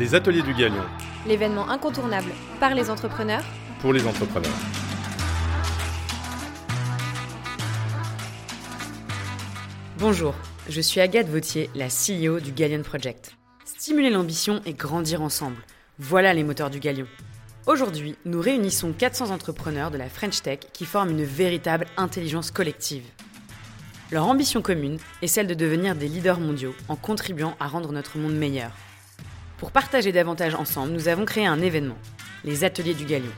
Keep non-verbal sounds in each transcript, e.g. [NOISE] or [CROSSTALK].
Les ateliers du Galion, L'événement incontournable par les entrepreneurs pour les entrepreneurs. Bonjour, je suis Agathe Vautier, la CEO du Galion Project. Stimuler l'ambition et grandir ensemble. Voilà les moteurs du Galion. Aujourd'hui, nous réunissons 400 entrepreneurs de la French Tech qui forment une véritable intelligence collective. Leur ambition commune est celle de devenir des leaders mondiaux en contribuant à rendre notre monde meilleur. Pour partager davantage ensemble, nous avons créé un événement, les Ateliers du Galion.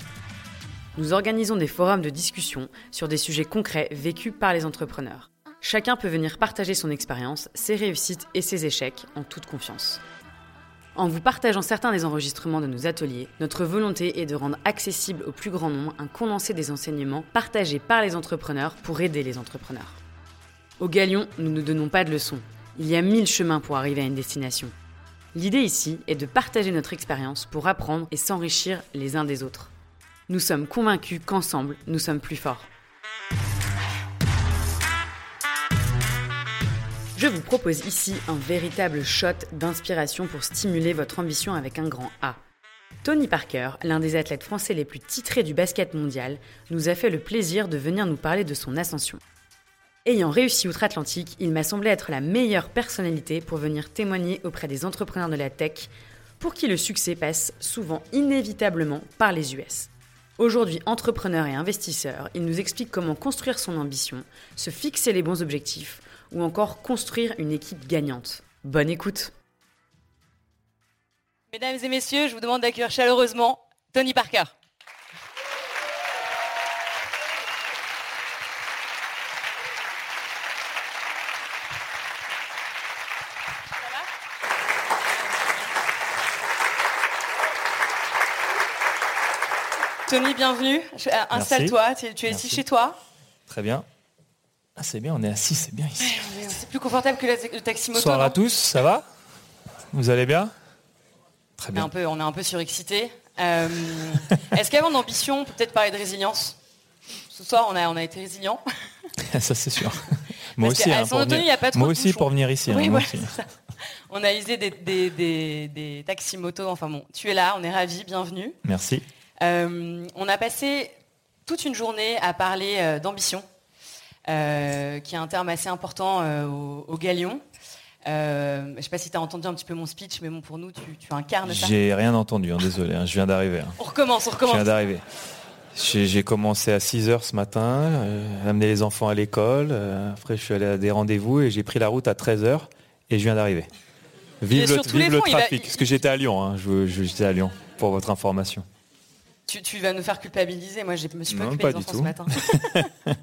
Nous organisons des forums de discussion sur des sujets concrets vécus par les entrepreneurs. Chacun peut venir partager son expérience, ses réussites et ses échecs en toute confiance. En vous partageant certains des enregistrements de nos ateliers, notre volonté est de rendre accessible au plus grand nombre un condensé des enseignements partagés par les entrepreneurs pour aider les entrepreneurs. Au Galion, nous ne donnons pas de leçons. Il y a mille chemins pour arriver à une destination. L'idée ici est de partager notre expérience pour apprendre et s'enrichir les uns des autres. Nous sommes convaincus qu'ensemble, nous sommes plus forts. Je vous propose ici un véritable shot d'inspiration pour stimuler votre ambition avec un grand A. Tony Parker, l'un des athlètes français les plus titrés du basket mondial, nous a fait le plaisir de venir nous parler de son ascension. Ayant réussi outre-Atlantique, il m'a semblé être la meilleure personnalité pour venir témoigner auprès des entrepreneurs de la tech, pour qui le succès passe souvent inévitablement par les US. Aujourd'hui entrepreneur et investisseur, il nous explique comment construire son ambition, se fixer les bons objectifs ou encore construire une équipe gagnante. Bonne écoute Mesdames et messieurs, je vous demande d'accueillir chaleureusement Tony Parker. Tony, bienvenue. Euh, Installe-toi, tu, tu es Merci. ici chez toi. Très bien. Ah, c'est bien, on est assis, c'est bien ici. C'est plus confortable que le taxi moto. Bonsoir à tous, ça va? Vous allez bien? Très on est, un bien. peu, on est un peu surexcité. Euh, Est-ce qu'avant d'ambition, on peut peut-être parler de résilience? Ce soir, on a, on a été résilient. [LAUGHS] ça, c'est sûr. Moi Parce aussi, hein, pour venir, moi aussi pour venir ici. hein, Oui. On a usé des, des, des, des taxis moto. Enfin bon, tu es là, on est ravis, bienvenue. Merci. Euh, on a passé toute une journée à parler euh, d'ambition, euh, qui est un terme assez important au, au Galion. Je ne sais pas si tu as entendu un petit peu mon speech, mais bon, pour nous, tu, tu incarnes ça. J'ai rien entendu, hein, désolé, hein, je viens d'arriver. hein. On recommence, on Je recommence. viens d'arriver. J'ai commencé à 6h ce matin, amener les enfants à l'école. après, je suis allé à des rendez-vous et j'ai pris la route à 13h et je viens d'arriver. Vive, le, vive fronts, trafic. Parce que j'étais à Lyon, je- je- j'étais à Lyon, pour votre information. Tu, tu vas nous faire culpabiliser. Moi, je me suis pas Non, occupée pas des du enfants tout. ce matin. [LAUGHS]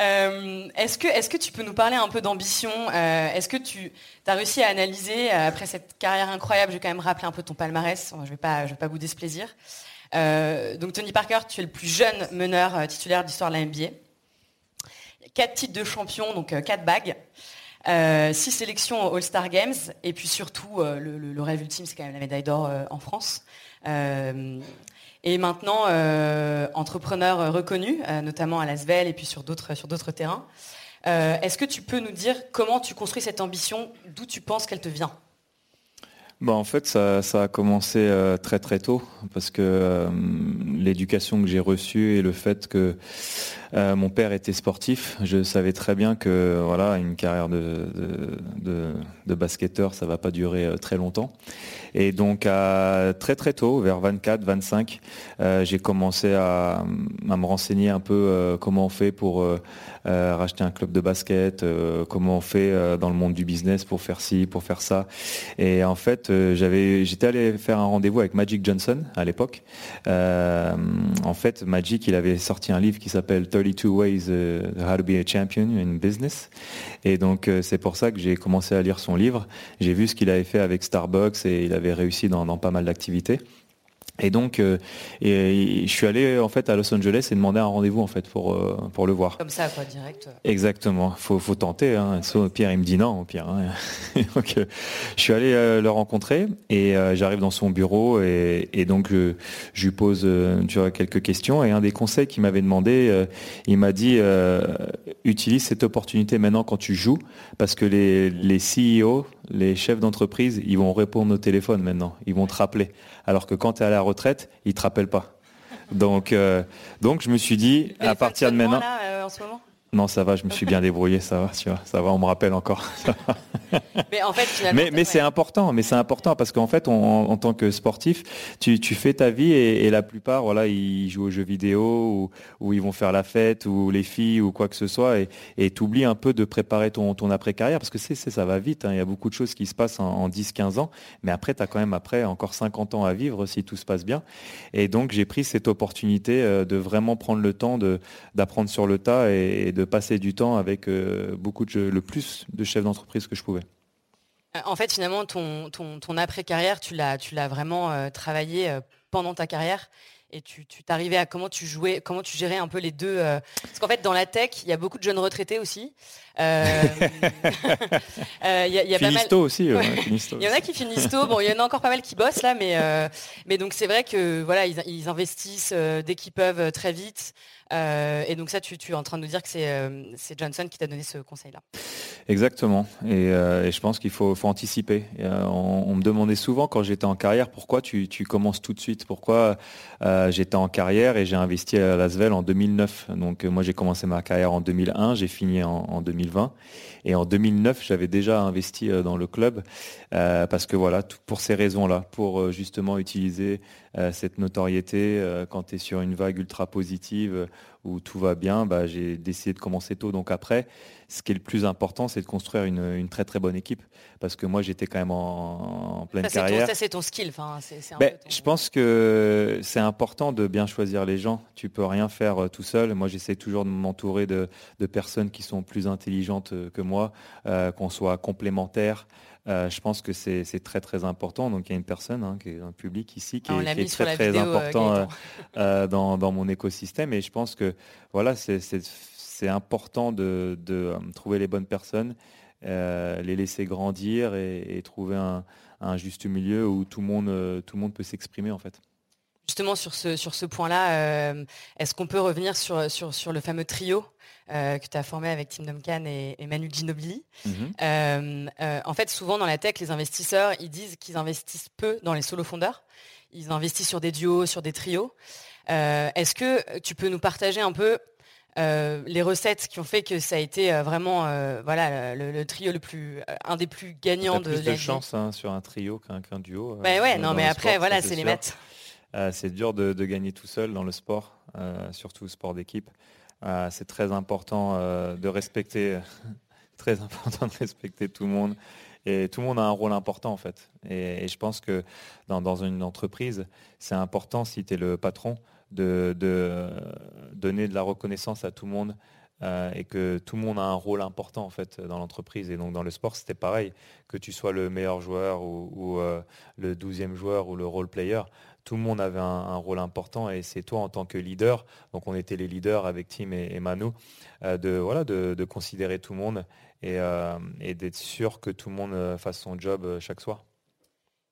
Euh, Est-ce que, est que tu peux nous parler un peu d'ambition Euh, Est-ce que tu as réussi à analyser, euh, après cette carrière incroyable, je vais quand même rappeler un peu ton palmarès, je ne vais, pas- je vais pas bouder ce plaisir. Donc Tony Parker, tu es le plus jeune meneur titulaire d'histoire de la NBA. Quatre titres de champion, donc quatre bagues. Euh, six sélections All-Star Games et puis surtout euh, le, rêve ultime c'est quand même la médaille d'or euh, en France. Euh, et maintenant entrepreneur reconnu, notamment à Lasvel et puis sur d'autres terrains. Est-ce que tu peux nous dire comment tu construis cette ambition, d'où tu penses qu'elle te vient? Bah, en fait, ça, a commencé très très tôt parce que l'éducation que j'ai reçue et le fait que euh, mon père était sportif, je savais très bien que voilà, une carrière de, de, basketteur, ça va pas durer euh, très longtemps. Et donc à, très très tôt, vers 24, 25, euh, j'ai commencé à, à me renseigner un peu comment on fait pour racheter un club de basket, comment on fait dans le monde du business pour faire ci, pour faire ça. Et en fait, j'avais, j'étais allé faire un rendez-vous avec Magic Johnson à l'époque. En fait, Magic, il avait sorti un livre qui s'appelle 32 Ways euh, How to Be a Champion in Business. Et donc, euh, c'est pour ça que j'ai commencé à lire son livre. J'ai vu ce qu'il avait fait avec Starbucks et il avait réussi dans, dans pas mal d'activités. Et donc, euh, et, je suis allé en fait à Los Angeles et demander un rendez-vous en fait pour euh, pour le voir. Comme ça, quoi, direct. Exactement, faut, faut tenter. Hein. Pire, il me dit non, au pire. hein. [LAUGHS] donc, euh, je suis allé euh, le rencontrer et euh, j'arrive dans son bureau et, et donc je, je lui pose euh, tu vois, quelques questions et un des conseils qu'il m'avait demandé, euh, il m'a dit euh, utilise cette opportunité maintenant quand tu joues parce que les, les CEO les chefs d'entreprise, ils vont répondre au téléphone maintenant, ils vont te rappeler. Alors que quand tu es à la retraite, ils te rappellent pas. Donc, euh, donc je me suis dit, à partir de maintenant... Là, en ce moment non, ça va, je me suis bien débrouillé, ça va, tu vois, ça va, on me rappelle encore. [LAUGHS] mais en fait, finalement, mais, c'est important, mais c'est important parce qu'en fait, en tant que sportif, tu, fais ta vie et, la plupart, voilà, ils jouent aux jeux vidéo ou, ils vont faire la fête ou les filles ou quoi que ce soit et tu oublies un peu de préparer ton, ton après-carrière parce que c'est, ça va vite, hein. il y a beaucoup de choses qui se passent en, 10-15 ans, mais après, tu as quand même après encore 50 ans à vivre si tout se passe bien. Et donc, j'ai pris cette opportunité euh, de vraiment prendre le temps d'apprendre sur le tas et, et de passer du temps avec euh, beaucoup de le plus de chefs d'entreprise que je pouvais. Euh, en fait, finalement, ton, ton, après-carrière, tu l'as, tu l'as vraiment euh, travaillé pendant ta carrière et tu t'arrivais à comment tu jouais, comment tu gérais un peu les deux. Parce qu'en fait, dans la tech, il y a beaucoup de jeunes retraités aussi. [LAUGHS] Il y a, pas mal... aussi. il y en a qui finissent tôt. Bon, il y en a encore pas mal qui bossent là, mais mais donc c'est vrai que voilà, ils, ils investissent dès qu'ils peuvent très vite. Euh, et donc ça, tu, es en train de nous dire que c'est euh, Johnson qui t'a donné ce conseil-là. Exactement. Et, euh, je pense qu'il faut, anticiper. On, me demandait souvent quand j'étais en carrière, pourquoi tu, commences tout de suite? Pourquoi j'étais en carrière et j'ai investi à Lasvel en 2009 Donc moi, j'ai commencé ma carrière en 2001, j'ai fini en, 2020. Et en 2009, j'avais déjà investi dans le club parce que voilà, pour ces raisons-là, pour justement utiliser cette notoriété quand tu es sur une vague ultra positive où tout va bien, bah, j'ai décidé de commencer tôt. Donc après, ce qui est le plus important, c'est de construire une, très très bonne équipe. Parce que moi, j'étais quand même en, pleine carrière. ça, c'est ton skill. Ben, je pense que c'est important de bien choisir les gens. Tu peux rien faire euh, tout seul. Moi, j'essaie toujours de m'entourer de, personnes qui sont plus intelligentes euh, que moi, euh, qu'on soit complémentaires. Euh, je pense que c'est très très important. Donc il y a une personne hein, qui est un public ici qui, est, très très euh, important euh, [LAUGHS] dans, mon écosystème. Et je pense que voilà, c'est important de, trouver les bonnes personnes, les laisser grandir et, trouver un, juste milieu où tout le monde, tout le monde peut s'exprimer en fait. Justement sur ce, sur ce point-là, est-ce qu'on peut revenir sur, sur, sur le fameux trio euh, que tu as formé avec Tim Duncan et, Manu Ginobili? Mhm. Euh, euh, en fait, souvent dans la tech, les investisseurs, ils disent qu'ils investissent peu dans les solo fondeurs. Ils investissent sur des duos, sur des trios. Est-ce que tu peux nous partager un peu les recettes qui ont fait que ça a été vraiment voilà le, trio le plus un des plus gagnants de plus de chance hein, sur un trio qu'un duo. Bah ouais, non mais après voilà c'est les maths. C'est dur de, gagner tout seul dans le sport, surtout sport d'équipe. Euh, c'est très important euh, de respecter, [LAUGHS] très important de respecter tout le monde. Et tout le monde a un rôle important en fait. Et, je pense que dans, une entreprise, c'est important si tu es le patron de, donner de la reconnaissance à tout le monde euh, et que tout le monde a un rôle important en fait dans l'entreprise. Et donc dans le sport, c'était pareil, que tu sois le meilleur joueur ou, ou le douzième joueur ou le role player, tout le monde avait un, rôle important et c'est toi en tant que leader, donc on était les leaders avec Tim et, Manu, euh, de, voilà, de, considérer tout le monde euh, et, d'être sûr que tout le monde euh, fasse son job chaque soir.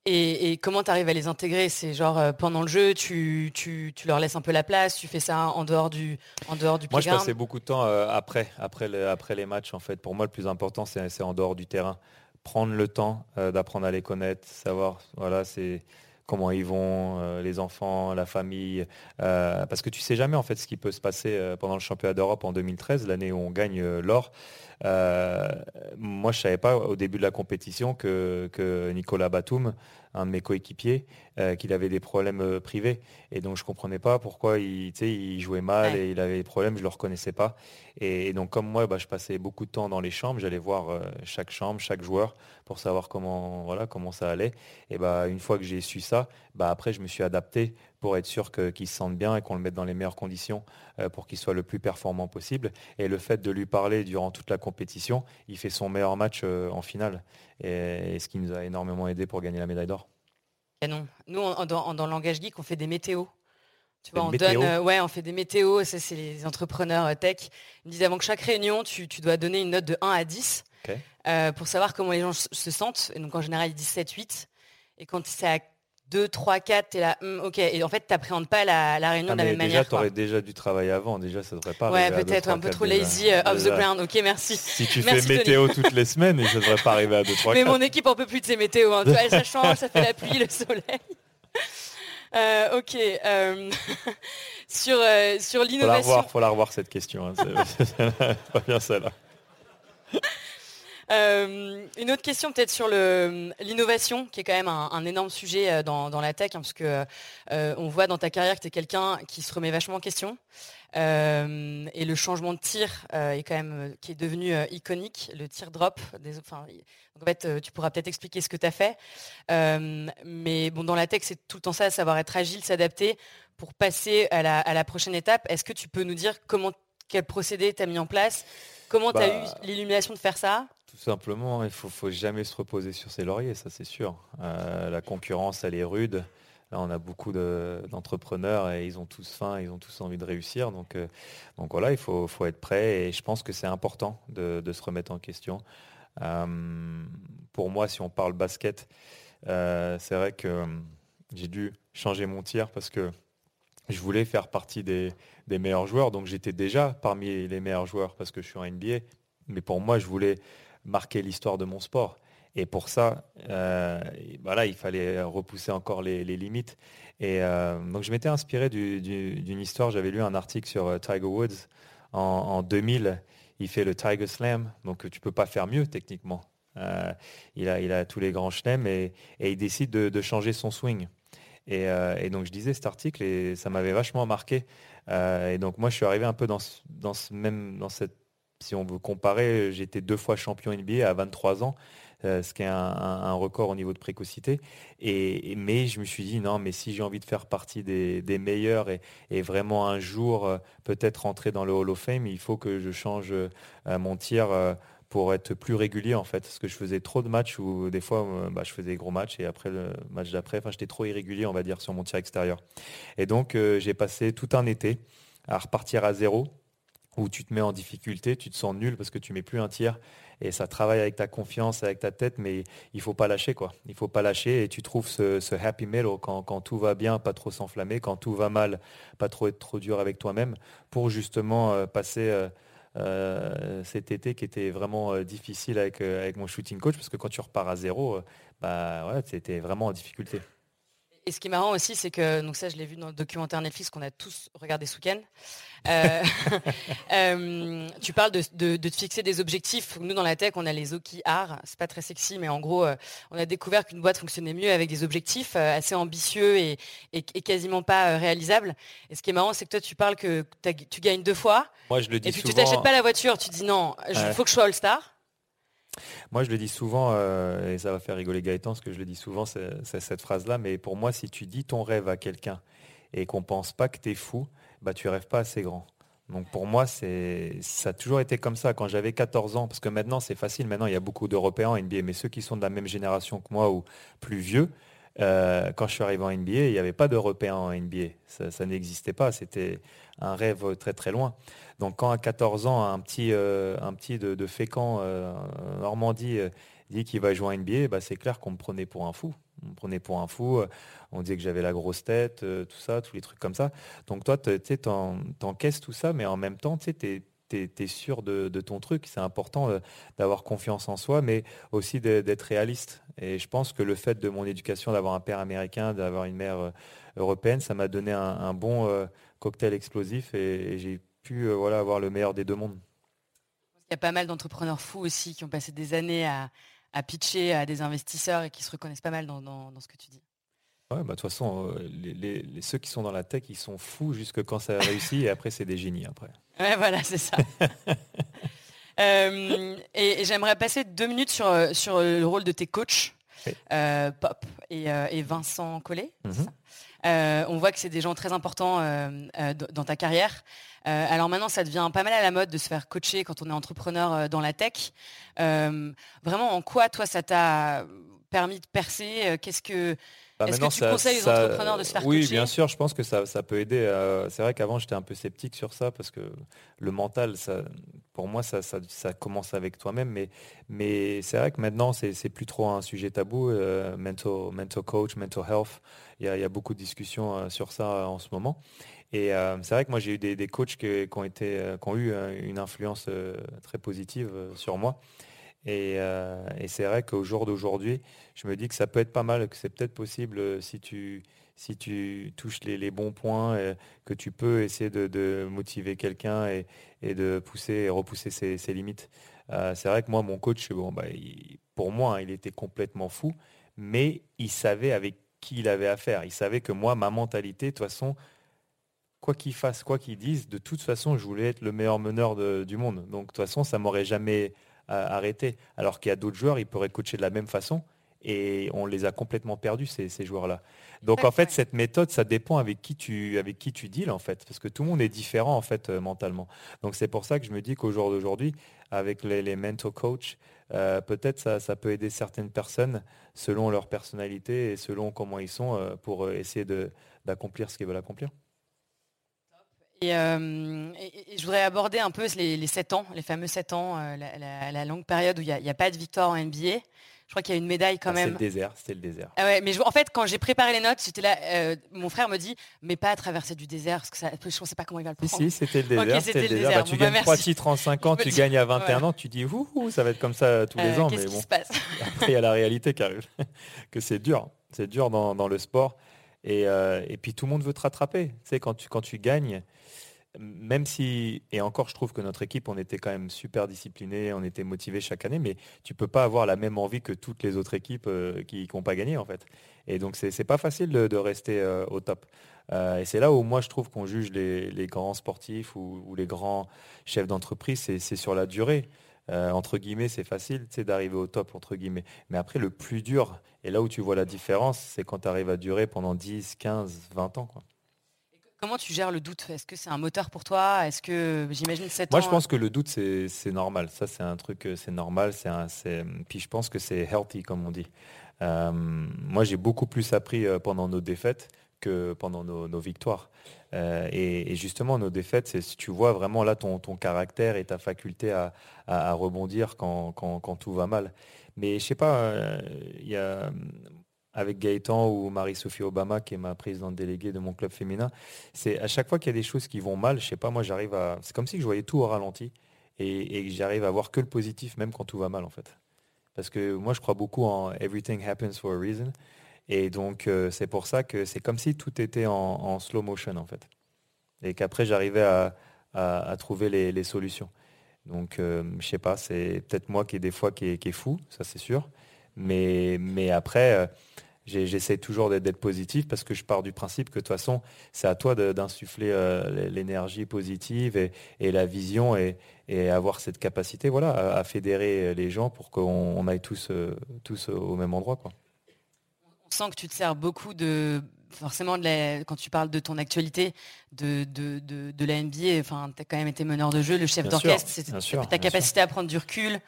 Et, comment tu arrives à les intégrer? C'est genre pendant le jeu, tu, tu, leur laisses un peu la place, tu fais ça en dehors du, en dehors du Moi, je passais beaucoup de temps après, après, après les matchs. En fait, pour moi, le plus important, c'est en dehors du terrain. Prendre le temps d'apprendre à les connaître, savoir, voilà, c'est comment ils vont, euh, les enfants, la famille, euh, parce que tu sais jamais en fait ce qui peut se passer euh, pendant le championnat d'Europe en 2013, l'année où on gagne l'or. moi, je savais pas au début de la compétition que, que Nicolas Batum un de mes coéquipiers, euh, qu'il avait des problèmes euh, privés. Et donc je ne comprenais pas pourquoi il, il jouait mal et il avait des problèmes, je ne le reconnaissais pas. Et, donc comme moi, bah, je passais beaucoup de temps dans les chambres, j'allais voir euh, chaque chambre, chaque joueur pour savoir comment, voilà, comment ça allait. Et bah, une fois que j'ai su ça, bah, après je me suis adapté pour être sûr qu'il se sente bien et qu'on le mette dans les meilleures conditions pour qu'il soit le plus performant possible. Et le fait de lui parler durant toute la compétition, il fait son meilleur match en finale. et ce qui nous a énormément aidé pour gagner la médaille d'or. Nous, dans, le langage geek, on fait des météos. Tu vois, on donne, euh, ouais, on fait des météos, ça c'est les entrepreneurs euh, tech. Ils me disent avant que chaque réunion, tu, dois donner une note de 1 à 10 euh, pour savoir comment les gens se sentent. Et donc en général, ils disent 7, 8. Et quand c'est à 2, 3, 4, t'es là, hum, ok. Et en fait, t'appréhendes pas la, la réunion Ah, de la mais même déjà, manière. tu aurais quoi. déjà dû travailler avant. Déjà, ça devrait pas Ouais, arriver à deux, peut-être un peu trop déjà. lazy, euh, off the Déjà. ground. Ok, merci. Si tu Merci, fais météo toutes les semaines, ça devrait pas arriver à 2, 3, Mais 4. mon équipe en peut plus de ces météos. Hein. Vois, ça change, ça fait la pluie, le soleil. Euh, ok. euh, [LAUGHS] sur euh, sur Faut la l'innovation. revoir, faut la revoir cette question. hein. C'est [LAUGHS] pas bien celle-là. Euh, une autre question peut-être sur l'innovation, qui est quand même un, un énorme sujet euh, dans, dans la tech, hein, parce que euh, on voit dans ta carrière que tu es quelqu'un qui se remet vachement en question. Euh, et le changement de tir est quand même qui est devenu iconique, le tir drop. Des, enfin, donc en fait, tu pourras peut-être expliquer ce que tu as fait. Mais bon, dans la tech, c'est tout le temps ça, savoir être agile, s'adapter pour passer à la, à la prochaine étape. Est-ce que tu peux nous dire comment, quel procédé tu as mis en place? Comment tu as Bah, eu l'illumination de faire ça? Tout simplement, il faut, faut jamais se reposer sur ses lauriers, ça c'est sûr. Euh, la concurrence, elle est rude. Là, on a beaucoup de- d'entrepreneurs et ils ont tous faim, ils ont tous envie de réussir. Donc, euh, donc voilà, il faut, être prêt et je pense que c'est important de, se remettre en question. Euh, pour moi, si on parle basket, c'est vrai que j'ai dû changer mon tir parce que je voulais faire partie des, des meilleurs joueurs. Donc j'étais déjà parmi les meilleurs joueurs parce que je suis en NBA. Mais pour moi, je voulais marquer l'histoire de mon sport. Et pour ça, euh, voilà, il fallait repousser encore les, limites. Et euh, donc je m'étais inspiré du- du- d'une histoire. J'avais lu un article sur euh, Tiger Woods en, en 2000. Il fait le Tiger Slam, donc tu peux pas faire mieux techniquement. Il, a, il a tous les grands chelems et, il décide de, changer son swing. Et, et donc je lisais cet article et ça m'avait vachement marqué. Et donc moi je suis arrivé un peu dans ce, dans ce même dans cette si on veut comparer, j'étais deux fois champion NBA à 23 ans, euh, ce qui est un, record au niveau de précocité. Mais je me suis dit non, mais si j'ai envie de faire partie des, meilleurs et, vraiment un jour euh, peut-être rentrer dans le Hall of Fame, il faut que je change euh, mon tir. pour être plus régulier en fait, parce que je faisais trop de matchs où des fois bah, je faisais des gros matchs et après le match d'après, j'étais trop irrégulier on va dire sur mon tir extérieur. Et donc j'ai passé tout un été à repartir à zéro, où tu te mets en difficulté, tu te sens nul parce que tu mets plus un tir et ça travaille avec ta confiance, avec ta tête, mais il faut pas lâcher quoi. Il faut pas lâcher et tu trouves ce, happy middle quand, quand tout va bien, pas trop s'enflammer, quand tout va mal, pas trop être trop dur avec toi-même, pour justement euh, passer euh, euh, cet été qui était vraiment difficile avec, avec mon shooting coach parce que quand tu repars à zéro, bah ouais, c'était vraiment en difficulté. Et ce qui est marrant aussi, c'est que, donc ça je l'ai vu dans le documentaire Netflix qu'on a tous regardé ce week-end, euh, [LAUGHS] euh, tu parles de, de- de te fixer des objectifs. Nous dans la tech, on a les OKR, c'est pas très sexy, mais en gros, euh, on a découvert qu'une boîte fonctionnait mieux avec des objectifs assez ambitieux et, et- et quasiment pas réalisables. Et ce qui est marrant, c'est que toi tu parles que tu gagnes deux fois, Moi je le dis et puis souvent. tu t'achètes pas la voiture, tu dis non, il Ouais. faut que je sois All-Star. Moi, je le dis souvent, euh, et ça va faire rigoler Gaëtan, parce que je le dis souvent, c'est cette phrase-là, mais pour moi, si tu dis ton rêve à quelqu'un et qu'on pense pas que tu es fou, bah, tu rêves pas assez grand. Donc pour moi, ça a toujours été comme ça. Quand j'avais 14 ans, parce que maintenant c'est facile, maintenant il y a beaucoup d'Européens en NBA, mais ceux qui sont de la même génération que moi ou plus vieux, euh, quand je suis arrivé en NBA, il n'y avait pas d'Européens en NBA. Ça, n'existait pas. C'était un rêve très très loin. Donc quand à 14 ans, un petit, euh, un petit de, de Fécamp, euh, Normandie, dit qu'il va jouer en NBA, bah, c'est clair qu'on me prenait pour un fou. On me prenait pour un fou. On disait que j'avais la grosse tête, tout ça, tous les trucs comme ça. Donc toi, tu t'encaisses tout ça, mais en même temps, tu sais, t'es es, sûr de, de ton truc. C'est important euh, d'avoir confiance en soi, mais aussi d'être réaliste. Et je pense que le fait de mon éducation, d'avoir un père américain, d'avoir une mère euh, européenne, ça m'a donné un, un bon euh, cocktail explosif et, et j'ai pu voilà, avoir le meilleur des deux mondes. Il y a pas mal d'entrepreneurs fous aussi qui ont passé des années à, à pitcher à des investisseurs et qui se reconnaissent pas mal dans, dans- dans ce que tu dis. Ouais, bah, de toute façon, les, les- les- ceux qui sont dans la tech, ils sont fous jusque quand ça réussit et après, c'est des génies après. Ouais, voilà, c'est ça. [LAUGHS] Euh, et et j'aimerais passer deux minutes sur, euh, sur le rôle de tes coachs, Oui. euh, Pop et, euh, et Vincent Collet. Mhm. Euh, on voit que c'est des gens très importants euh, euh, dans ta carrière. Euh, alors maintenant, ça devient pas mal à la mode de se faire coacher quand on est entrepreneur euh, dans la tech. Euh, vraiment, en quoi, toi, ça t'a permis de percer? Euh, Qu'est-ce que Bah, Est-ce que tu conseilles aux entrepreneurs de se faire Oui, bien sûr, je pense que ça, peut aider. Euh, c'est vrai qu'avant, j'étais un peu sceptique sur ça parce que le mental, ça, pour moi, ça, commence avec toi-même. Mais, mais c'est vrai que maintenant, c'est plus trop un sujet tabou. Euh, mental, mental coach, mental health, il y, a, beaucoup de discussions euh, sur ça en ce moment. Et c'est vrai que moi, j'ai eu des, coachs qui, ont été, qui ont eu une influence très positive sur moi. Euh, et, c'est vrai qu'au jour d'aujourd'hui, je me dis que ça peut être pas mal, que c'est peut-être possible euh, si tu, si tu touches les, bons points, euh, que tu peux essayer de, motiver quelqu'un et, de pousser et repousser ses, limites. c'est vrai que moi, mon coach, bon, bah, pour moi, hein, il était complètement fou, mais il savait avec qui il avait affaire. Il savait que moi, ma mentalité, de toute façon, quoi qu'il fasse, quoi qu'il dise, de toute façon, je voulais être le meilleur meneur du monde. Donc, de toute façon, ça m'aurait jamais arrêter. Alors qu'il y a d'autres joueurs, ils pourraient coacher de la même façon et on les a complètement perdus, ces, joueurs-là. Donc en fait, cette méthode, ça dépend avec qui tu, avec qui tu deals, en fait, parce que tout le monde est différent, en fait, euh, mentalement. Donc c'est pour ça que je me dis qu'au jour d'aujourd'hui, avec les, mental coach, euh, peut-être ça, ça, peut aider certaines personnes selon leur personnalité et selon comment ils sont euh, pour essayer d'accomplir ce qu'ils veulent accomplir. Euh, et, je voudrais aborder un peu les, 7 ans, les fameux 7 ans, euh, la, longue période où il n'y a, pas de victoire en NBA. Je crois qu'il y a une médaille quand même. C'était le désert, c'était le désert. Ah ouais, mais en fait, quand j'ai préparé les notes, j'étais là. Euh, mon frère me dit, mais pas à traverser du désert, parce que ça, je ne sais pas comment il va le prendre. Si, c'était le désert. c'était le désert. Bah, tu gagnes 3 titres en 5 ans, tu gagnes à 21 ans, tu dis, ouh, ça va être comme ça tous les ans. mais bon. Se passe? [LAUGHS] Après, il y a la réalité qui arrive, [LAUGHS] que c'est dur. C'est dur dans, le sport. Et, et, puis tout le monde veut te rattraper. Tu sais, quand tu, quand tu gagnes, même si, et encore je trouve que notre équipe, on était quand même super discipliné, on était motivé chaque année, mais tu peux pas avoir la même envie que toutes les autres équipes euh, qui n'ont pas gagné en fait. Et donc c'est pas facile de, rester euh, au top. Euh, et c'est là où moi je trouve qu'on juge les, grands sportifs ou, les grands chefs d'entreprise, c'est sur la durée. entre guillemets, c'est facile d'arriver au top, entre guillemets. Mais après, le plus dur, et là où tu vois la différence, c'est quand tu arrives à durer pendant 10, 15, 20 ans. Quoi. Comment tu gères le doute? Est-ce que c'est un moteur pour toi? Est-ce que j'imagine 7 Moi, je pense que le doute, c'est normal. Ça, c'est un truc, c'est normal. C'est Puis je pense que c'est healthy, comme on dit. Euh, moi, j'ai beaucoup plus appris euh, pendant nos défaites que pendant nos, victoires. Euh, et, justement, nos défaites, c'est si tu vois vraiment là ton, ton caractère et ta faculté à, rebondir quand, quand, tout va mal. Mais je sais pas, il y a avec Gaëtan ou Marie-Sophie Obama, qui est ma présidente déléguée de mon club féminin, c'est à chaque fois qu'il y a des choses qui vont mal, je sais pas, moi j'arrive à. C'est comme si je voyais tout au ralenti et, j'arrive à voir que le positif, même quand tout va mal en fait. Parce que moi je crois beaucoup en everything happens for a reason. Et donc euh, c'est pour ça que c'est comme si tout était en, slow motion en fait. Et qu'après j'arrivais à, trouver les, solutions. Donc euh, je sais pas, c'est peut-être moi qui est des fois qui est, fou, ça c'est sûr. Mais, mais après, euh, j'essaie toujours d'être positif parce que je pars du principe que de toute façon, c'est à toi d'insuffler euh, l'énergie positive et, la vision et, avoir cette capacité voilà, à, fédérer les gens pour qu'on aille tous, euh, tous au même endroit. Quoi. On sent que tu te sers beaucoup de forcément de quand tu parles de ton actualité de, de, la NBA, enfin, tu as quand même été meneur de jeu, le chef d'orchestre, ta capacité à prendre du recul,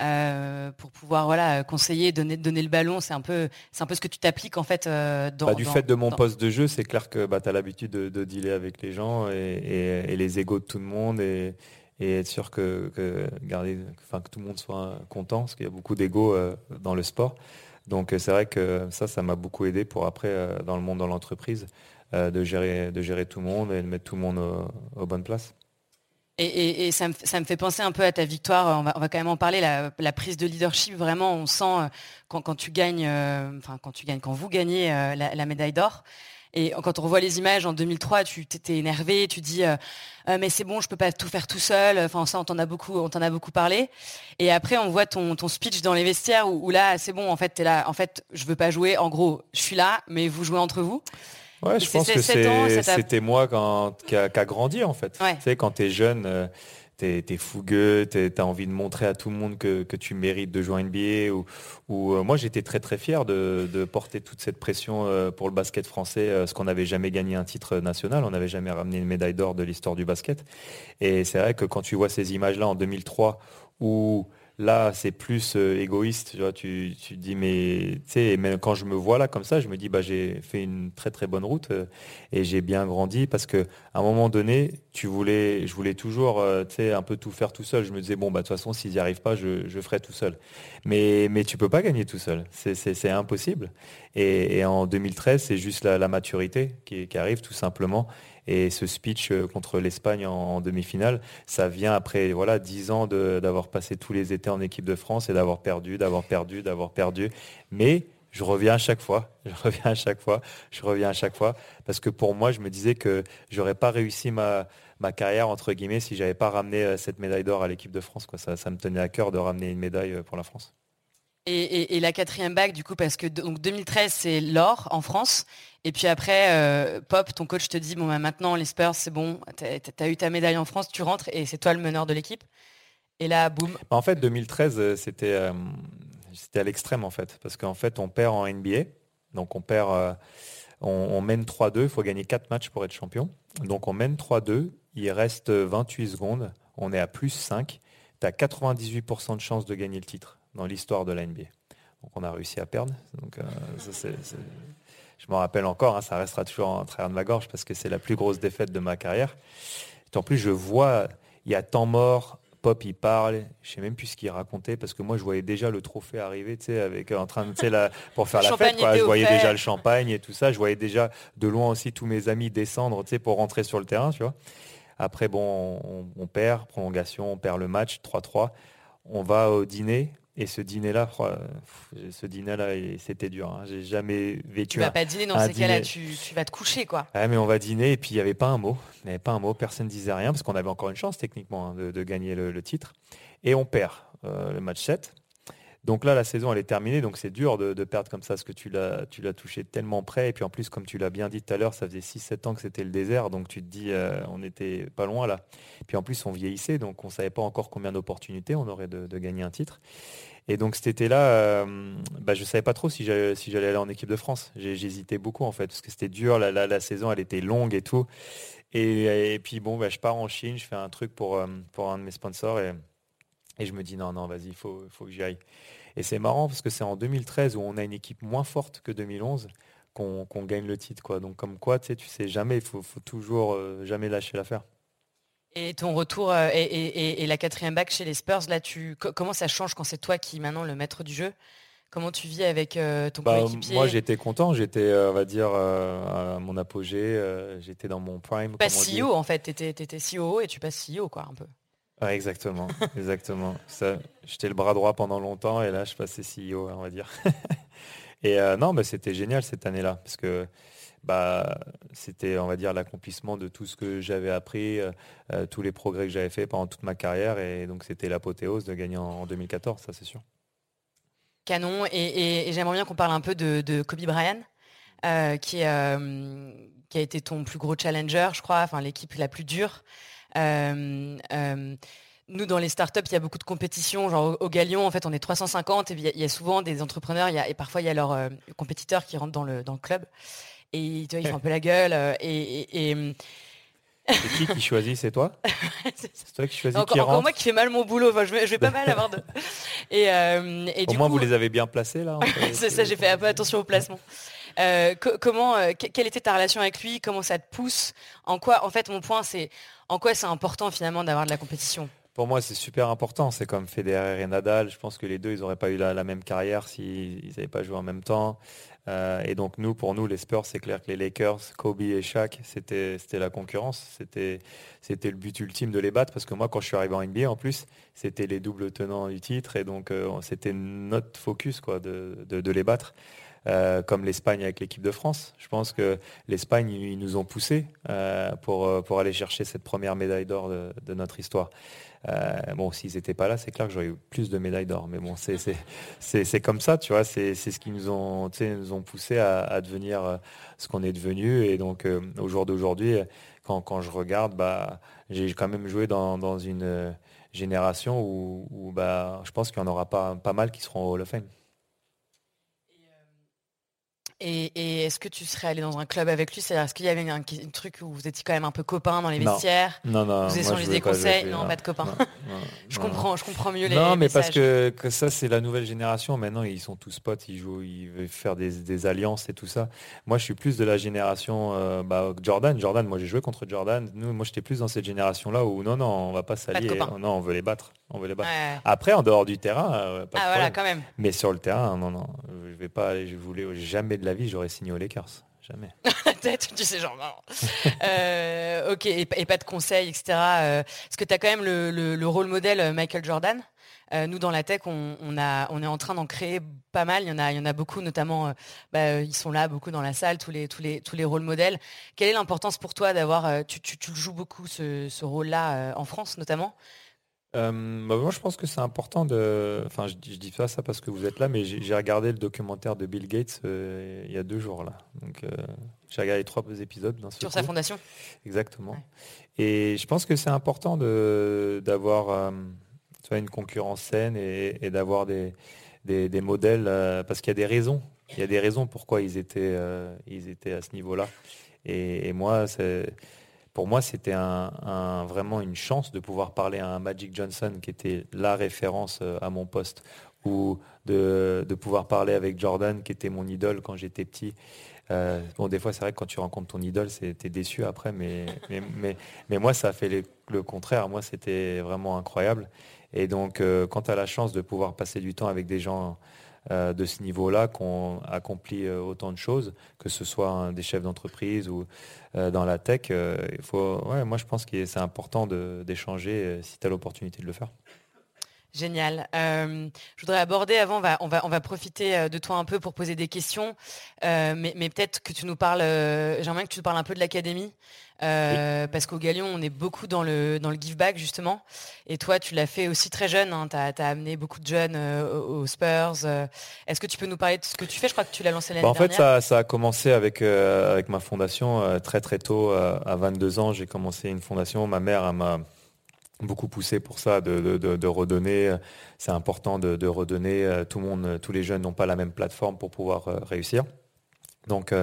euh, pour pouvoir voilà conseiller, donner donner le ballon. C'est un peu c'est un peu ce que tu t'appliques en fait euh, dans, bah, du fait de mon poste de jeu, c'est clair que bah, tu as l'habitude de, dealer avec les gens et, les égaux de tout le monde et, être sûr que, garder, enfin, que tout le monde soit content, parce qu'il y a beaucoup d'égaux euh, dans le sport. Donc c'est vrai que ça, ça m'a beaucoup aidé pour après, dans le monde dans l'entreprise, de, gérer, de gérer tout le monde et de mettre tout le monde aux bonnes places. Et, ça, me, fait penser un peu à ta victoire, on va, quand même en parler, la, prise de leadership, vraiment, on sent euh, quand, tu gagnes, euh, enfin quand tu gagnes, quand vous gagnez euh, la, médaille d'or. Et quand on revoit les images en 2003, tu t'étais énervé, tu dis mais c'est bon, je peux pas tout faire tout seul. Enfin ça, on t'en a beaucoup, on a beaucoup parlé. Et après, on voit ton, speech dans les vestiaires où, là, c'est bon, en fait, es là. En fait, je veux pas jouer. En gros, je suis là, mais vous jouez entre vous. Ouais, je pense que c'était moi quand, qui, a, grandi en fait. Tu sais, quand tu es jeune, euh, tu es, fougueux, tu as envie de montrer à tout le monde que, tu mérites de jouer NBA. Ou, ou euh, moi, j'étais très très fier de, porter toute cette pression euh, pour le basket français, parce qu'on n'avait jamais gagné un titre national, on n'avait jamais ramené une médaille d'or de l'histoire du basket. Et c'est vrai que quand tu vois ces images-là en 2003, où Là, c'est plus euh, égoïste. Tu, tu dis, mais quand je me vois là comme ça, je me dis, bah, j'ai fait une très très bonne route euh, et j'ai bien grandi parce que à un moment donné, je voulais toujours, euh, un peu tout faire tout seul. Je me disais, bon, bah, de toute façon, s'ils n'y arrivent pas, je, je, ferai tout seul. Mais, mais tu peux pas gagner tout seul. C'est impossible. Et, en 2013, c'est juste la, maturité qui, qui arrive tout simplement. Et ce speech euh, contre l'Espagne en, demi-finale, ça vient après voilà dix ans d'avoir passé tous les étés en équipe de France et d'avoir perdu, d'avoir perdu, d'avoir perdu. Mais je reviens à chaque fois, [LAUGHS] je reviens à chaque fois, je reviens à chaque fois, parce que pour moi, je me disais que j'aurais pas réussi ma, ma carrière entre guillemets si j'avais pas ramené euh, cette médaille d'or à l'équipe de France. Ça, ça me tenait à cœur de ramener une médaille euh, pour la France. Et, la quatrième bague, du coup, parce que donc 2013, c'est l'or en France. Et puis après, euh, Pop, ton coach te dit, bon, bah, maintenant, les Spurs, c'est bon, tu as, eu ta médaille en France, tu rentres et c'est toi le meneur de l'équipe. Et là, boum. Bah, en fait, 2013, euh, c'était euh, c'était à l'extrême, en fait. Parce qu'en fait, on perd en NBA. Donc, on perd, on, mène 3-2. Il faut gagner 4 matchs pour être champion. Donc, on mène 3-2. Il reste 28 secondes. On est à plus 5. Tu as 98% de chance de gagner le titre dans l'histoire de la NBA. Donc on a réussi à perdre. Donc, euh, je me rappelle encore, hein, ça restera toujours en travers de ma gorge parce que c'est la plus grosse défaite de ma carrière. Et en plus, je vois, il y a tant mort, Pop il parle, je sais même plus ce qu'il racontait parce que moi je voyais déjà le trophée arriver, tu sais, avec en train de, la, pour faire la fête, Je voyais déjà le champagne et tout ça. Je voyais déjà de loin aussi tous mes amis descendre, tu sais, pour rentrer sur le terrain, tu vois. Après, bon, on, on perd, prolongation, on perd le match, 3-3. On va au dîner, et ce dîner-là, ce dîner-là, c'était dur. Hein. J'ai jamais vécu. Tu vas pas dîner dans ces cas-là, tu, vas te coucher, quoi. mais on va dîner et puis il n'y avait pas un mot. Il n'y avait pas un mot, personne ne disait rien parce qu'on avait encore une chance techniquement hein, de, gagner le, titre. Et on perd euh, le match 7. Donc là, la saison, elle est terminée, donc c'est dur de, perdre comme ça, parce que tu l'as, touché tellement près. Et puis en plus, comme tu l'as bien dit tout à l'heure, ça faisait 6-7 ans que c'était le désert, donc tu te dis, euh, on n'était pas loin là. Puis en plus, on vieillissait, donc on ne savait pas encore combien d'opportunités on aurait de, gagner un titre. Et donc cet été-là, euh, bah, je ne savais pas trop si j'allais, aller en équipe de France. J'hésitais beaucoup en fait, parce que c'était dur, la, saison, elle était longue et tout. Et, puis bon, bah, je pars en Chine, je fais un truc pour, euh, un de mes sponsors et je me dis non, non, vas-y, il faut, faut que j'y aille. Et c'est marrant parce que c'est en 2013 où on a une équipe moins forte que 2011 qu'on gagne le titre. Quoi. Donc comme quoi, tu sais, tu sais jamais, il faut, faut, toujours euh, jamais lâcher l'affaire. Et ton retour euh, et, la quatrième bac chez les Spurs, là, tu, comment ça change quand c'est toi qui maintenant le maître du jeu? Comment tu vis avec euh, ton bah, coéquipier? Moi, j'étais content. J'étais, on va dire, à mon apogée. j'étais dans mon prime. Pas CEO, en fait. Tu étais, étais CEO et tu passes CEO, quoi, un peu exactement, [LAUGHS] exactement. j'étais le bras droit pendant longtemps et là, je passais CEO, on va dire. [LAUGHS] et euh, non, bah, c'était génial cette année-là parce que bah, c'était, on va dire, l'accomplissement de tout ce que j'avais appris, euh, euh, tous les progrès que j'avais fait pendant toute ma carrière et donc c'était l'apothéose de gagner en, 2014, ça c'est sûr. Canon. Et, j'aimerais bien qu'on parle un peu de, Kobe Bryant. qui, qui a été ton plus gros challenger, je crois, enfin l'équipe la plus dure. Nous, dans les startups, il y a beaucoup de compétition. Genre au, Galion, en fait, on est 350 et il y, a souvent des entrepreneurs et parfois il y a leurs euh, compétiteurs qui rentrent dans le, dans le club. Et tu vois, ils font un peu la gueule. et, et, qui qui choisit? C'est toi? [LAUGHS] C'est toi qui choisis encore, qui encore moi qui fais mal mon boulot. Enfin, je, vais, je vais pas mal avoir de. [LAUGHS] Et, et au moins, vous les avez bien placés là. [LAUGHS] c'est ça. J'ai fait un peu attention au placement. Euh, comment, euh, quelle était ta relation avec lui? Comment ça te pousse? En quoi, en fait, mon point, c'est en quoi c'est important finalement d'avoir de la compétition? Pour moi, c'est super important. C'est comme Federer et Nadal. Je pense que les deux, ils n'auraient pas eu la, même carrière s'ils n'avaient pas joué en même temps. Euh, et donc, nous, pour nous, les Spurs, c'est clair que les Lakers, Kobe et Shaq, c'était la concurrence. C'était le but ultime de les battre. Parce que moi, quand je suis arrivé en NBA, en plus, c'était les doubles tenants du titre. Et donc, c'était notre focus quoi, de, de les battre. Euh, comme l'Espagne avec l'équipe de France. Je pense que l'Espagne, ils nous ont poussés euh, pour, euh, pour aller chercher cette première médaille d'or de, notre histoire. bon, s'ils n'étaient pas là, c'est clair que j'aurais eu plus de médailles d'or. Mais bon, c'est comme ça, tu vois. C'est ce qui nous ont, nous ont poussé à, devenir ce qu'on est devenu. Et donc, au jour d'aujourd'hui, quand, quand, je regarde, bah, j'ai quand même joué dans, dans une génération où, bah, je pense qu'il y en aura pas, pas mal qui seront au Hall of Fame. Et, est-ce que tu serais allé dans un club avec lui? C'est-à-dire, est-ce qu'il y avait un, truc où vous étiez quand même un peu copains dans les vestiaires? Non, non. Vous échangez des conseils Non, pas de copains. [LAUGHS] je comprends, je comprends mieux les. Non, mais parce que, ça, c'est la nouvelle génération. Maintenant, ils sont tous potes, ils jouent, ils veulent faire des, alliances et tout ça. Moi, je suis plus de la génération euh, bah, Jordan. Jordan, moi, j'ai joué contre Jordan. Nous, moi, j'étais plus dans cette génération-là où non, non, on va pas s'allier. Non, on veut les battre. On veut les battre. Après, en dehors du terrain, euh, pas ah, voilà, quand même. Mais sur le terrain, non, non, je vais pas. Je voulais jamais de la vie, j'aurais signé aux Lakers. Jamais. [LAUGHS] Tu sais, genre, [LAUGHS] euh, ok, et, pas de conseils, etc. Euh, est-ce que tu as quand même le, rôle modèle euh, Michael Jordan? Nous, dans la tech, on, a, on est en train d'en créer pas mal. Il y en a, il y en a beaucoup, notamment, bah, ils sont là beaucoup dans la salle, tous les, tous les, tous les rôles modèles. Quelle est l'importance pour toi d'avoir, tu, tu, joues beaucoup ce, rôle-là en France, notamment? Bah, moi, je pense que c'est important de. Enfin, je, dis pas ça parce que vous êtes là, mais j'ai regardé le documentaire de Bill Gates il y a deux jours là. Donc, j'ai regardé trois épisodes dans Sur sa fondation Exactement. Et je pense que c'est important d'avoir euh, une concurrence saine et, d'avoir des, des, modèles, euh, parce qu'il y a des raisons. Il y a des raisons pourquoi ils étaient, euh, ils étaient à ce niveau-là. Et, moi, pour moi, c'était un, vraiment une chance de pouvoir parler à un Magic Johnson qui était la référence à mon poste, ou de, de pouvoir parler avec Jordan qui était mon idole quand j'étais petit. Euh, bon, des fois, c'est vrai que quand tu rencontres ton idole, t'es déçu après, [LAUGHS] mais, mais, mais, moi, ça a fait le, contraire. Moi, c'était vraiment incroyable. Et donc, euh, quand tu as la chance de pouvoir passer du temps avec des gens euh, de ce niveau-là, qui ont accompli autant de choses, que ce soit des chefs d'entreprise ou dans la tech, moi, je pense que c'est important d'échanger si tu as l'opportunité de le faire. Génial. Euh, je voudrais aborder avant, on va, profiter euh, de toi un peu pour poser des questions, euh, mais, peut-être que tu nous parles, j'aimerais que tu nous parles un peu de l'académie, parce qu'au Galion, on est beaucoup dans le, dans le give back justement, et toi, tu l'as fait aussi très jeune, hein. tu as, amené beaucoup de jeunes aux, Spurs. Est-ce que tu peux nous parler de ce que tu fais? Je crois que tu l'as lancé l'année bah, en fait, ça, ça, a commencé avec, avec ma fondation très très tôt, à 22 ans, j'ai commencé une fondation, ma mère m'a beaucoup poussé pour ça, de, redonner. C'est important de, redonner. Euh, tout le monde, tous les jeunes n'ont pas la même plateforme pour pouvoir euh, réussir. Donc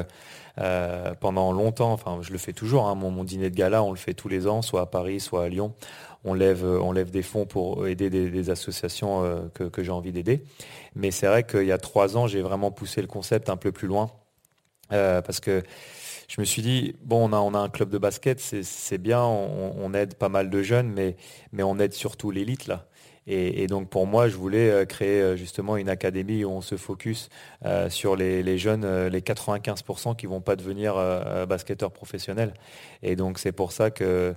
euh, pendant longtemps, enfin je le fais toujours, hein, mon, dîner de gala, on le fait tous les ans, soit à Paris, soit à Lyon. On lève, on lève des fonds pour aider des, associations que, que j'ai envie d'aider. Mais c'est vrai qu'il y a trois ans, j'ai vraiment poussé le concept un peu plus loin. parce que je me suis dit, bon, on a, on un club de basket, c'est bien, on, aide pas mal de jeunes, mais, mais on aide surtout l'élite là. Et, donc pour moi, je voulais euh, créer euh, justement une académie où on se focus euh, sur les, jeunes, les 95% qui vont pas devenir basketteurs professionnels. Et donc c'est pour ça que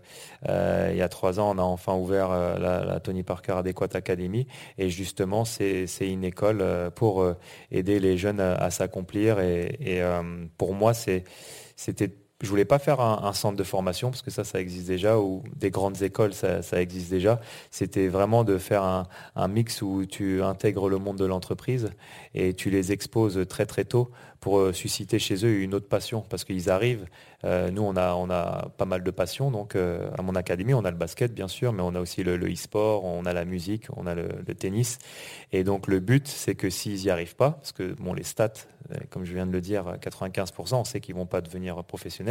il y a trois ans, on a enfin ouvert la, Tony Parker Adéquate Academy. Et justement, c'est une école pour aider les jeunes à, s'accomplir. et pour moi, c'était je voulais pas faire un, centre de formation parce que ça, ça existe déjà, ou des grandes écoles, ça, existe déjà. C'était vraiment de faire un, mix où tu intègres le monde de l'entreprise et tu les exposes très très tôt pour euh, susciter chez eux une autre passion parce qu'ils arrivent. Euh, nous, on a, on a pas mal de passions. Donc, euh, à mon académie, on a le basket, bien sûr, mais on a aussi le e-sport, on a la musique, on a le, tennis. Et donc, le but, c'est que s'ils n'y arrivent pas, parce que bon, les stats, comme je viens de le dire, 95%, on sait qu'ils vont pas devenir professionnels,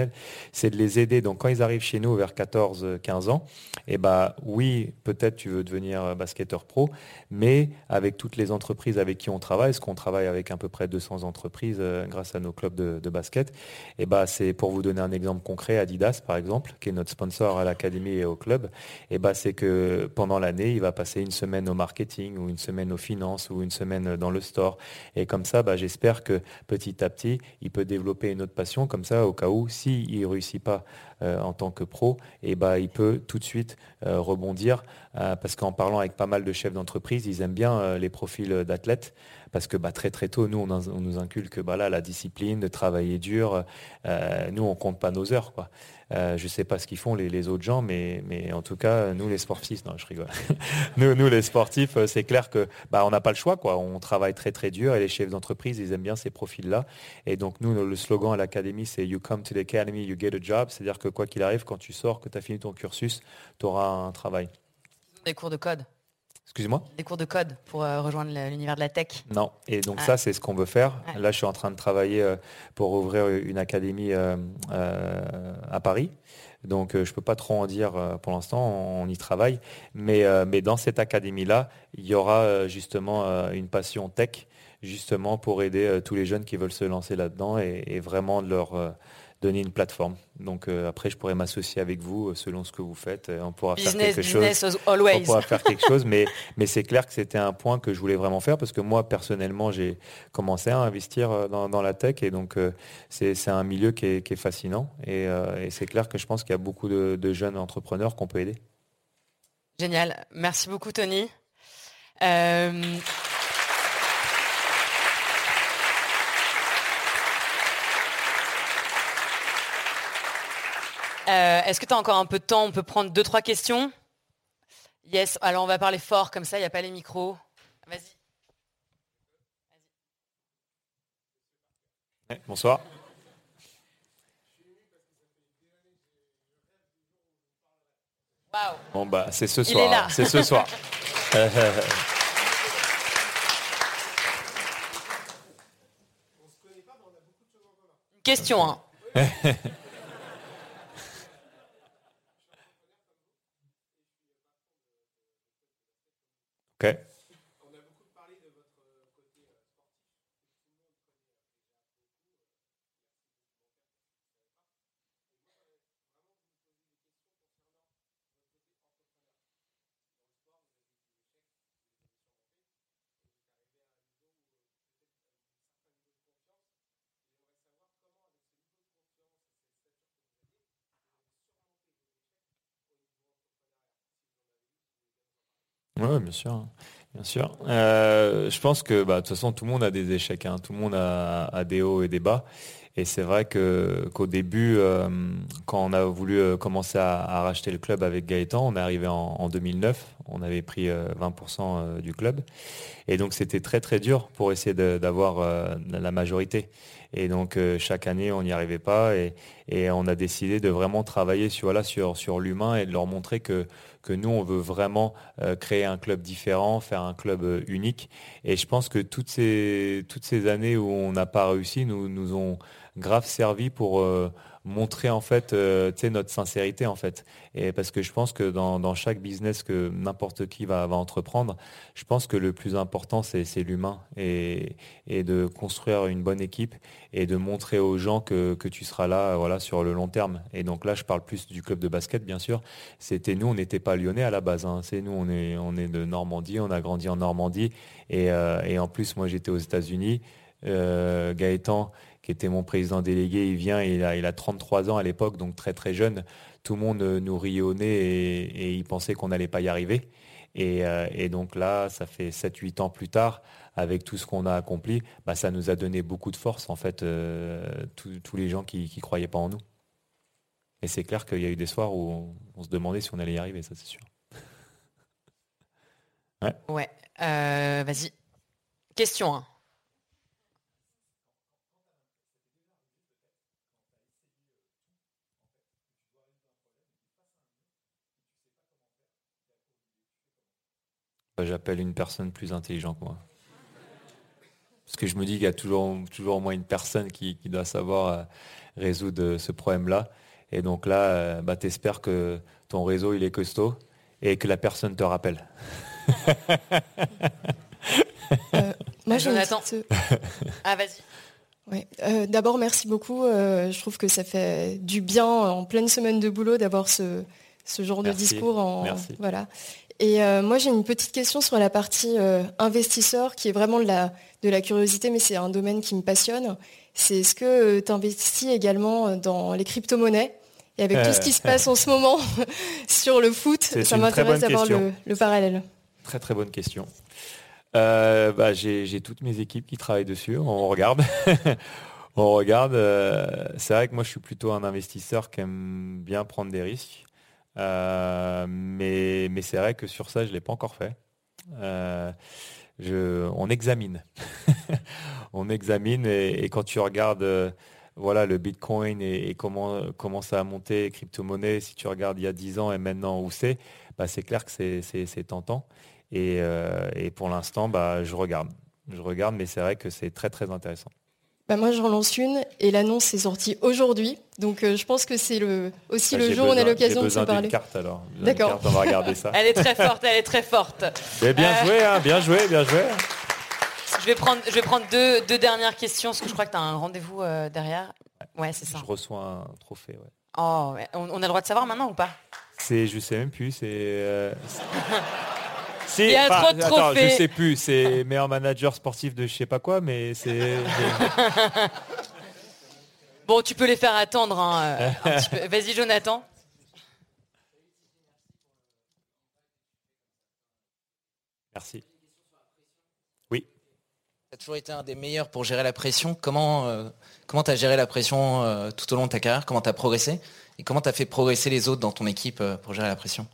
c'est de les aider. Donc, quand ils arrivent chez nous vers 14-15 ans, eh ben, oui, peut-être tu veux devenir basketteur pro, mais avec toutes les entreprises avec qui on travaille, parce qu'on travaille avec à peu près 200 entreprises grâce à nos clubs de, basket, et bah, c'est pour vous donner un exemple concret, Adidas par exemple, qui est notre sponsor à l'académie et au club, et bah, c'est que pendant l'année, il va passer une semaine au marketing ou une semaine aux finances ou une semaine dans le store. Et comme ça, bah, j'espère que petit à petit, il peut développer une autre passion comme ça au cas où, s'il ne réussit pas euh, en tant que pro, et bah, il peut tout de suite euh, rebondir euh, parce qu'en parlant avec pas mal de chefs d'entreprise, ils aiment bien les profils d'athlètes parce que bah, très très tôt, nous, on, nous inculque bah, là, la discipline, de travailler dur. Nous, on compte pas nos heures. Quoi. Je ne sais pas ce qu'ils font les, autres gens, mais, mais en tout cas, nous les sportifs, non, je rigole. [LAUGHS] nous, nous, les sportifs, c'est clair que bah, on n'a pas le choix. Quoi. On travaille très très dur et les chefs d'entreprise, ils aiment bien ces profils-là. Et donc nous, le slogan à l'académie, c'est You come to the academy, you get a job. C'est-à-dire que quoi qu'il arrive, quand tu sors, que tu as fini ton cursus, tu auras un travail. Des cours de code Excuse-moi Des cours de code pour euh, rejoindre l'univers de la tech. Non. Et donc Ah. ça, c'est ce qu'on veut faire. Là, je suis en train de travailler euh, pour ouvrir une académie euh, à Paris. Donc, je ne peux pas trop en dire pour l'instant. On, y travaille. Mais, mais dans cette académie-là, il y aura justement une passion tech, justement pour aider tous les jeunes qui veulent se lancer là-dedans et, et vraiment leur donner une plateforme. Donc euh, après, je pourrais m'associer avec vous euh, selon ce que vous faites. Euh, On pourra Business, faire quelque chose on pourra faire quelque chose, mais, mais c'est clair que c'était un point que je voulais vraiment faire parce que moi, personnellement, j'ai commencé à investir dans, dans la tech et donc euh, c'est c'est un milieu qui est, qui est fascinant et, euh, et c'est clair que je pense qu'il y a beaucoup de, de jeunes entrepreneurs qu'on peut aider. Génial. Merci beaucoup, Tony. Euh, Est-ce que tu as encore un peu de temps? On peut prendre deux, trois questions Yes. Alors, on va parler fort, comme ça, il n'y a pas les micros. Vas-y. Bonsoir. Bon bah c'est ce soir. hein, C'est ce soir. [LAUGHS] Question 1. [LAUGHS] ok. Oui, bien sûr. Bien sûr. Euh, je pense que bah, de toute façon, tout le monde a des échecs. hein. Tout le monde a, des hauts et des bas. Et c'est vrai que, qu'au début, euh, quand on a voulu euh, commencer à, racheter le club avec Gaëtan, on est arrivé en, en 2009. On avait pris euh, 20% euh, du club. Et donc, c'était très, très dur pour essayer d'avoir la majorité. Et donc, chaque année, on n'y arrivait pas. Et, et on a décidé de vraiment travailler sur, voilà, sur, sur l'humain et de leur montrer que, nous, on veut vraiment euh, créer un club différent, faire un club euh, unique. Et je pense que toutes ces, toutes ces années où on n'a pas réussi nous, nous ont grave servi pour euh, montrer en fait euh, notre sincérité en fait. Parce que je pense que dans, chaque business que n'importe qui va, entreprendre, je pense que le plus important c'est l'humain et, de construire une bonne équipe et de montrer aux gens que, tu seras là sur le long terme. Et donc là, je parle plus du club de basket, bien sûr. C'était nous, on n'était pas lyonnais à la base. hein. C'est nous, on est, de Normandie, on a grandi en Normandie. Et, euh, en plus, moi, j'étais aux États-Unis. Euh, Gaëtan, qui était mon président délégué, il vient, il a, il a 33 ans à l'époque, donc très très jeune. Tout le monde euh, nous riait au nez et, il pensait qu'on n'allait pas y arriver. Et, euh, donc là, ça fait 7-8 ans plus tard, avec tout ce qu'on a accompli, bah, ça nous a donné beaucoup de force, en fait, euh, tous les gens qui ne croyaient pas en nous. Et c'est clair qu'il y a eu des soirs où on, se demandait si on allait y arriver, ça c'est sûr. [LAUGHS] Ouais. Vas-y. Question 1. J'appelle une personne plus intelligente que moi. Parce que je me dis qu'il y a toujours, toujours au moins une personne qui, qui doit savoir euh, résoudre ce problème-là. Et donc là, euh, bah, tu espères que ton réseau il est costaud et que la personne te rappelle. Euh, moi, j'ai une Jonathan. petite- [LAUGHS] Ah, vas-y. Ouais. Euh, D'abord, merci beaucoup. Euh, je trouve que ça fait du bien en pleine semaine de boulot d'avoir ce, ce genre Merci. de discours. En, Merci. Voilà. Et euh, moi, j'ai une petite question sur la partie euh, investisseur, qui est vraiment de la, de la curiosité, mais c'est un domaine qui me passionne. C'est est-ce que tu investis également dans les crypto-monnaies Et avec tout ce qui se passe en ce moment [LAUGHS] sur le foot, ça m'intéresse d'avoir le, le parallèle. Très très bonne question. Euh, bah, j'ai j'ai toutes mes équipes qui travaillent dessus. On regarde. [LAUGHS] On regarde. euh, c'est vrai que moi je suis plutôt un investisseur qui aime bien prendre des risques. Euh, mais mais c'est vrai que sur ça je ne l'ai pas encore fait. Euh, on examine. [LAUGHS] on examine et, quand tu regardes euh, voilà, le Bitcoin et, comment, ça a monté, crypto-monnaies, si tu regardes il y a 10 ans et maintenant où c'est, bah, c'est clair que c'est- tentant. Et, et pour l'instant, bah, je regarde. Je regarde, mais c'est vrai que c'est très très intéressant. Bah moi, j'en lance une et l'annonce est sortie aujourd'hui. Donc, euh, je pense que c'est le, aussi bah, le jour où on a l'occasion de se parler. carte alors. D'accord. On va regarder ça. [LAUGHS] elle est très forte, elle est très forte. bien euh, joué, hein, bien joué, bien joué. Je vais prendre, je vais prendre deux, deux dernières questions parce que je crois que tu as un rendez-vous euh, derrière. Ouais, c'est ça. Je reçois un trophée. Ouais. Oh, on, a le droit de savoir maintenant ou pas? C'est, je sais même plus. C'est. [LAUGHS] Il y a trop de trophées. je sais plus, c'est meilleur manager sportif de je sais pas quoi, mais c'est. [LAUGHS] bon, tu peux les faire attendre. Hein, euh, [LAUGHS] Vas-y, Jonathan. Merci. Oui. Tu as toujours été un des meilleurs pour gérer la pression. Comment euh, comment tu as géré la pression euh, tout au long de ta carrière? Comment tu as progressé? Et comment tu as fait progresser les autres dans ton équipe pour gérer la pression?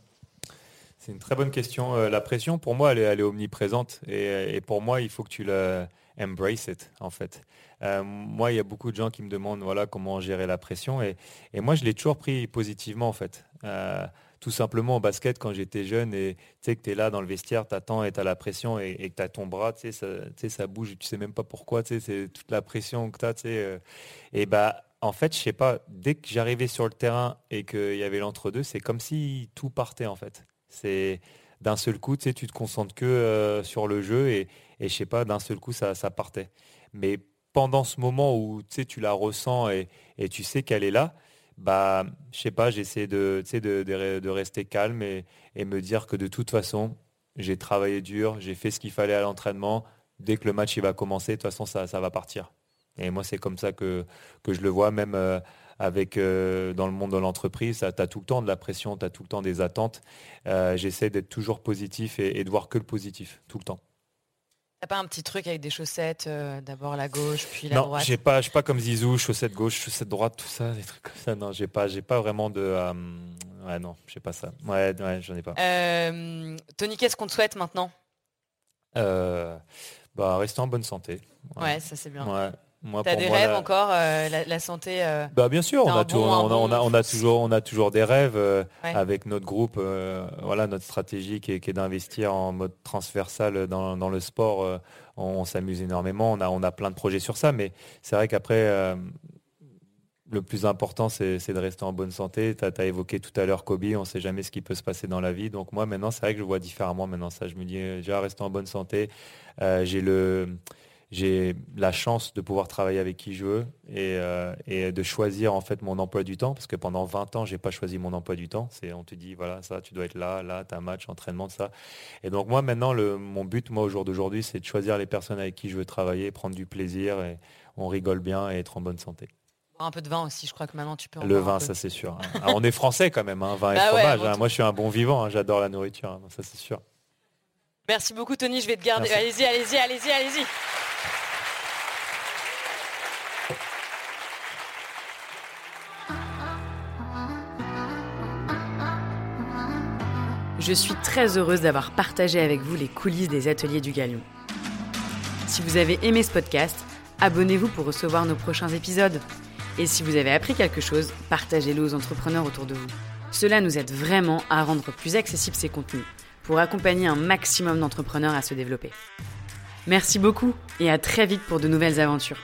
C'est une très bonne question. Euh, la pression, pour moi, elle est, omniprésente. Et, pour moi, il faut que tu la en fait. Euh, moi, il y a beaucoup de gens qui me demandent voilà, comment gérer la pression. Et, moi, je l'ai toujours pris positivement, en fait. Euh, tout simplement au basket, quand j'étais jeune, et tu sais que tu es là dans le vestiaire, tu attends et tu as la pression et, que tu as ton bras, tu sais, ça, bouge, tu sais même pas pourquoi, tu sais, c'est toute la pression que tu as, et bah, en fait, je sais pas, dès que j'arrivais sur le terrain et qu'il y avait l'entre-deux, c'est comme si tout partait, en fait. C'est d'un seul coup, tu sais, tu te concentres que euh, sur le jeu et, je sais pas, d'un seul coup, ça, partait. Mais pendant ce moment où tu la ressens et, tu sais qu'elle est là, bah, je sais pas, j'essaie de, de, de, rester calme et, me dire que de toute façon, j'ai travaillé dur, j'ai fait ce qu'il fallait à l'entraînement. Dès que le match il va commencer, de toute façon, ça, va partir. Et moi, c'est comme ça que, que je le vois, même euh, avec euh, dans le monde de l'entreprise, tu as tout le temps de la pression, tu as tout le temps des attentes. Euh, j'essaie d'être toujours positif et, de voir que le positif, tout le temps. T'as pas un petit truc avec des chaussettes, euh, d'abord la gauche, puis la non, droite j'ai pas, pas comme Zizou, chaussettes gauche, chaussettes droite, tout ça, des trucs comme ça. Non, j'ai pas, j'ai pas vraiment de, ouais non, j'ai pas ça. Ouais, ouais, j'en ai pas. Tony, qu'est-ce qu'on te souhaite maintenant? Bah, rester en bonne santé. Ouais, ça c'est bien. Ouais, T'as des rêves encore, euh, la, santé euh, bah, Bien sûr, on a, toujours, on a toujours des rêves euh, avec notre groupe. voilà, notre stratégie qui est, d'investir en mode transversal dans, le sport. on, s'amuse énormément, on a, on a plein de projets sur ça, mais c'est vrai qu'après, le plus important, c'est de rester en bonne santé. Tu as, évoqué tout à l'heure Kobe, on ne sait jamais ce qui peut se passer dans la vie. Donc moi, maintenant, c'est vrai que je vois différemment maintenant ça. Je me dis, déjà, rester en bonne santé. J'ai le j'ai la chance de pouvoir travailler avec qui je veux euh, et, de choisir en fait mon emploi du temps parce que pendant 20 ans j'ai pas choisi mon emploi du temps c'est on te dit voilà ça tu dois être là là tu as un match entraînement ça et donc moi maintenant le, mon but moi au jour d'aujourd'hui c'est de choisir les personnes avec qui je veux travailler prendre du plaisir et on rigole bien et être en bonne santé un peu de vin aussi, je crois que maintenant tu peux Le vin, ça c'est sûr. Hein. on est français quand même, hein, vin et bah fromage. Hein. Moi je suis un bon vivant, j'adore la nourriture, ça c'est sûr. Merci beaucoup Tony, je vais te garder. Allez-y, allez-y, allez-y, allez-y. Je suis très heureuse d'avoir partagé avec vous les coulisses des ateliers du Galion. Si vous avez aimé ce podcast, abonnez-vous pour recevoir nos prochains épisodes. Et si vous avez appris quelque chose, partagez-le aux entrepreneurs autour de vous. Cela nous aide vraiment à rendre plus accessibles ces contenus pour accompagner un maximum d'entrepreneurs à se développer. Merci beaucoup et à très vite pour de nouvelles aventures.